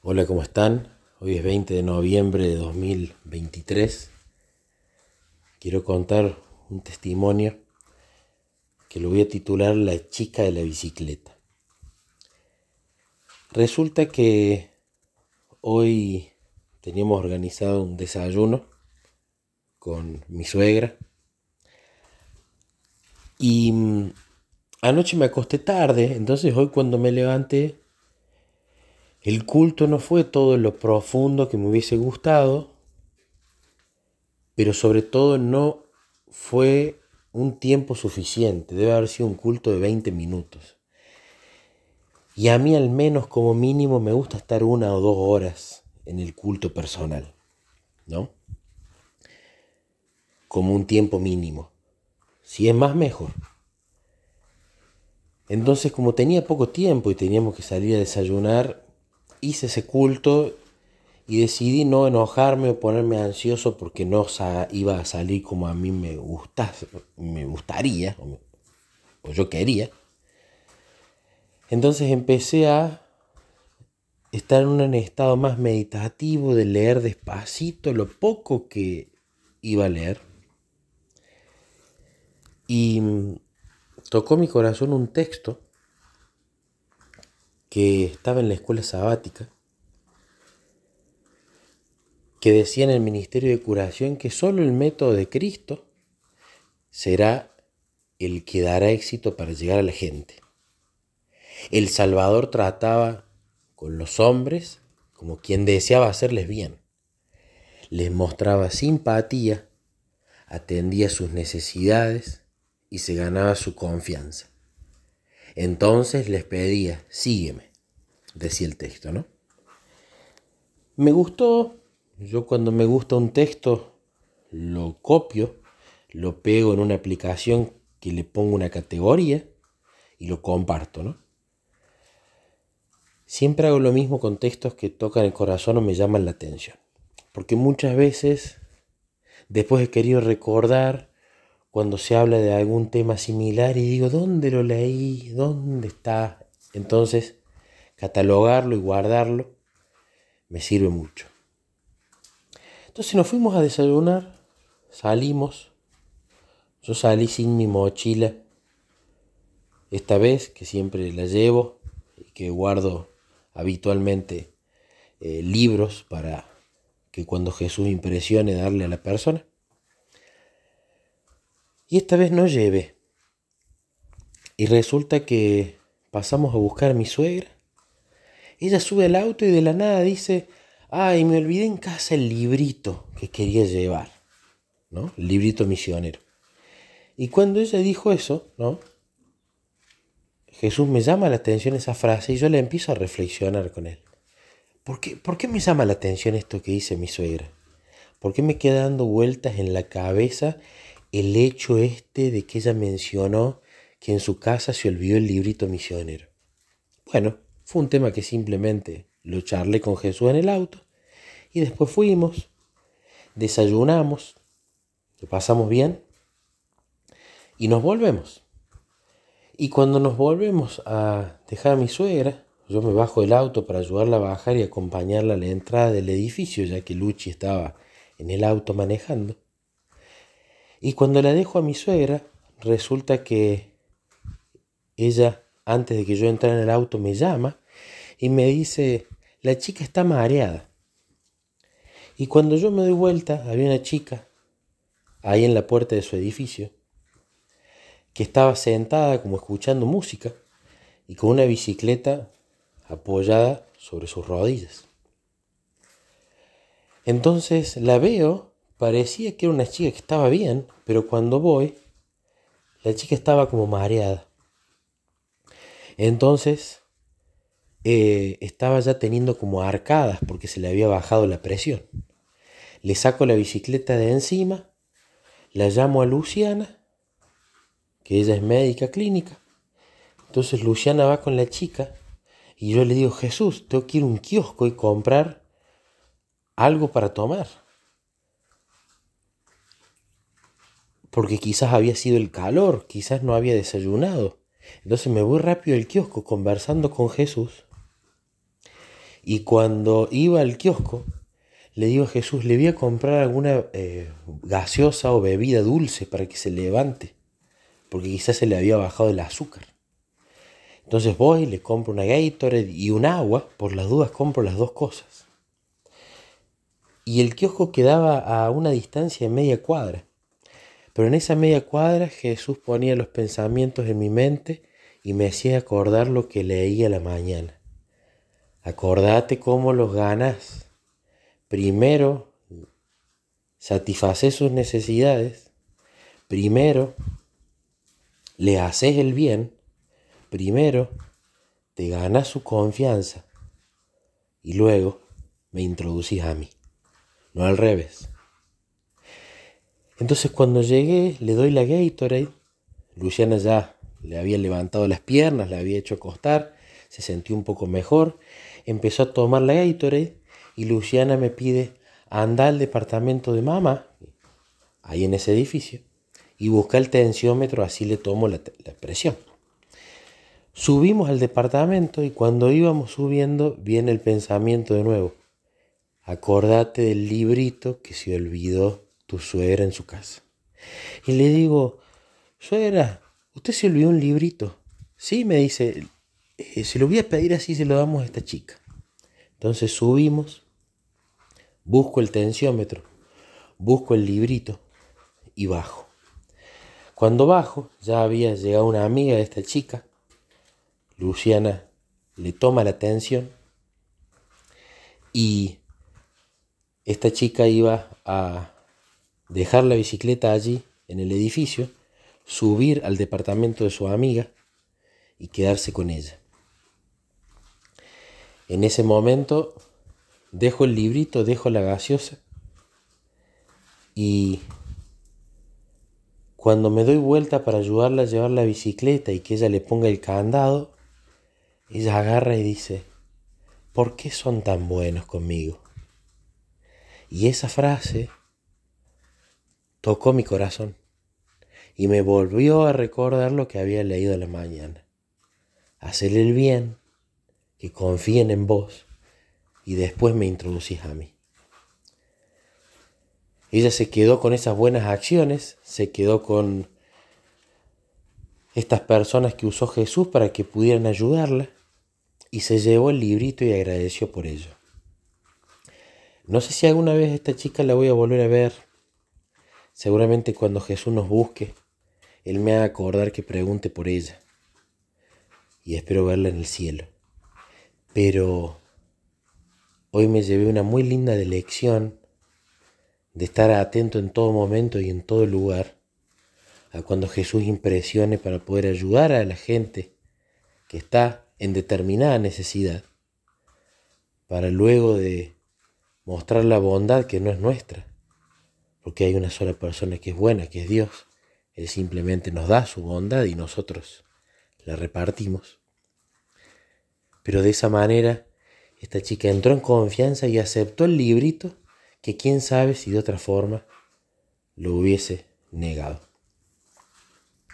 Hola, ¿cómo están? Hoy es 20 de noviembre de 2023. Quiero contar un testimonio que lo voy a titular La chica de la bicicleta. Resulta que hoy teníamos organizado un desayuno con mi suegra y mm, anoche me acosté tarde, entonces hoy cuando me levanté el culto no fue todo lo profundo que me hubiese gustado, pero sobre todo no fue un tiempo suficiente, debe haber sido un culto de 20 minutos. Y a mí al menos como mínimo me gusta estar una o dos horas en el culto personal, ¿no? Como un tiempo mínimo. Si es más, mejor. Entonces, como tenía poco tiempo y teníamos que salir a desayunar, hice ese culto y decidí no enojarme o ponerme ansioso porque no iba a salir como a mí me, me gustaría o, yo quería. Entonces empecé a estar en un estado más meditativo, de leer despacito lo poco que iba a leer. Y tocó mi corazón un texto que estaba en la escuela sabática, que decía en el Ministerio de Curación que solo el método de Cristo será el que dará éxito para llegar a la gente. El Salvador trataba con los hombres como quien deseaba hacerles bien. Les mostraba simpatía, atendía sus necesidades y se ganaba su confianza. Entonces les pedía, sígueme, decía el texto, ¿no? Me gustó, yo cuando me gusta un texto lo copio, lo pego en una aplicación que le pongo una categoría y lo comparto, ¿no? Siempre hago lo mismo con textos que tocan el corazón o me llaman la atención. Porque muchas veces después he querido recordar cuando se habla de algún tema similar y digo, ¿dónde lo leí? ¿Dónde está? Entonces, catalogarlo y guardarlo me sirve mucho. Entonces nos fuimos a desayunar, salimos, yo salí sin mi mochila, esta vez que siempre la llevo y que guardo habitualmente eh, libros para que cuando Jesús impresione darle a la persona. Y esta vez no llevé. Y resulta que pasamos a buscar a mi suegra. Ella sube al auto y de la nada dice, ay, me olvidé en casa el librito que quería llevar, ¿no? El librito misionero. Y cuando ella dijo eso, ¿no? Jesús me llama la atención esa frase y yo le empiezo a reflexionar con él. ¿Por qué, ¿Por qué me llama la atención esto que dice mi suegra? ¿Por qué me queda dando vueltas en la cabeza el hecho este de que ella mencionó que en su casa se olvidó el librito misionero. Bueno, fue un tema que simplemente lo charlé con Jesús en el auto y después fuimos, desayunamos, lo pasamos bien y nos volvemos. Y cuando nos volvemos a dejar a mi suegra, yo me bajo del auto para ayudarla a bajar y acompañarla a la entrada del edificio, ya que Luchi estaba en el auto manejando. Y cuando la dejo a mi suegra, resulta que ella, antes de que yo entrara en el auto, me llama y me dice, la chica está mareada. Y cuando yo me doy vuelta, había una chica ahí en la puerta de su edificio que estaba sentada como escuchando música y con una bicicleta apoyada sobre sus rodillas. Entonces la veo Parecía que era una chica que estaba bien, pero cuando voy, la chica estaba como mareada. Entonces, eh, estaba ya teniendo como arcadas porque se le había bajado la presión. Le saco la bicicleta de encima, la llamo a Luciana, que ella es médica clínica. Entonces Luciana va con la chica y yo le digo, Jesús, tengo que ir a un kiosco y comprar algo para tomar. porque quizás había sido el calor, quizás no había desayunado. Entonces me voy rápido al kiosco conversando con Jesús Y cuando iba al kiosco, le digo a Jesús, le voy a comprar alguna eh, gaseosa o bebida dulce para que se levante, porque quizás se le había bajado el azúcar. Entonces voy, le compro una Gatorade y un agua, por las dudas compro las dos cosas. Y el kiosco quedaba a una distancia de media cuadra. Pero en esa media cuadra Jesús ponía los pensamientos en mi mente y me hacía acordar lo que leía la mañana. Acordate cómo los ganas primero satisfaces sus necesidades, primero le haces el bien, primero te ganas su confianza. Y luego me introducís a mí, no al revés. Entonces cuando llegué le doy la Gatorade, Luciana ya le había levantado las piernas, la había hecho acostar, se sintió un poco mejor, empezó a tomar la Gatorade y Luciana me pide anda al departamento de mamá, ahí en ese edificio, y busca el tensiómetro, así le tomo la, la presión. Subimos al departamento y cuando íbamos subiendo viene el pensamiento de nuevo. Acordate del librito que se olvidó tu suegra en su casa. Y le digo, suegra, usted se olvidó un librito. Sí, me dice, eh, se lo voy a pedir así, se lo damos a esta chica. Entonces subimos, busco el tensiómetro, busco el librito y bajo. Cuando bajo, ya había llegado una amiga de esta chica, Luciana le toma la atención y esta chica iba a dejar la bicicleta allí en el edificio, subir al departamento de su amiga y quedarse con ella. En ese momento dejo el librito, dejo la gaseosa y cuando me doy vuelta para ayudarla a llevar la bicicleta y que ella le ponga el candado, ella agarra y dice, ¿por qué son tan buenos conmigo? Y esa frase tocó mi corazón y me volvió a recordar lo que había leído la mañana. Hacerle el bien, que confíen en vos y después me introducís a mí. Ella se quedó con esas buenas acciones, se quedó con estas personas que usó Jesús para que pudieran ayudarla y se llevó el librito y agradeció por ello. No sé si alguna vez esta chica la voy a volver a ver. Seguramente cuando Jesús nos busque, Él me haga acordar que pregunte por ella. Y espero verla en el cielo. Pero Hoy me llevé una muy linda lección de estar atento en todo momento y en todo lugar a cuando Jesús impresione para poder ayudar a la gente que está en determinada necesidad, para luego de mostrar la bondad que no es nuestra, porque hay una sola persona que es buena, que es Dios. Él simplemente nos da su bondad y nosotros la repartimos. Pero de esa manera esta chica entró en confianza y aceptó el librito que quién sabe si de otra forma lo hubiese negado.